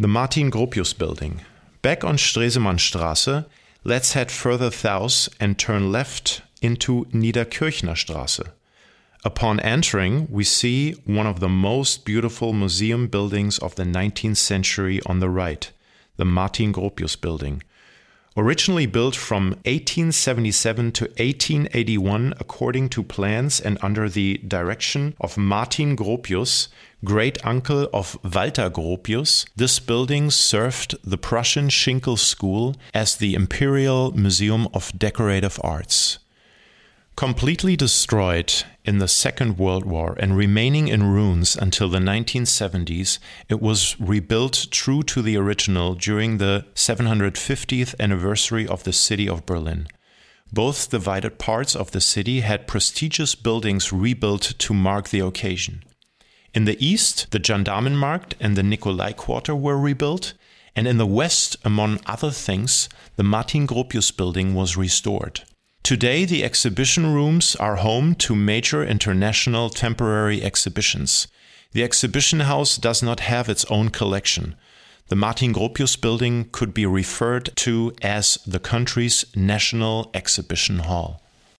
The Martin Gropius building. Back on Stresemannstraße, let's head further south and turn left into Niederkirchner Straße. Upon entering, we see one of the most beautiful museum buildings of the 19th century on the right, the Martin Gropius building. Originally built from 1877 to 1881 according to plans and under the direction of Martin Gropius, great uncle of Walter Gropius, this building served the Prussian Schinkel School as the Imperial Museum of Decorative Arts. Completely destroyed in the Second World War and remaining in ruins until the 1970s, it was rebuilt true to the original during the 750th anniversary of the city of Berlin. Both divided parts of the city had prestigious buildings rebuilt to mark the occasion. In the east, the Gendarmenmarkt and the Nikolai Quarter were rebuilt, and in the west, among other things, the Martin Gropius building was restored. Today, the exhibition rooms are home to major international temporary exhibitions. The exhibition house does not have its own collection. The Martin Gropius building could be referred to as the country's national exhibition hall.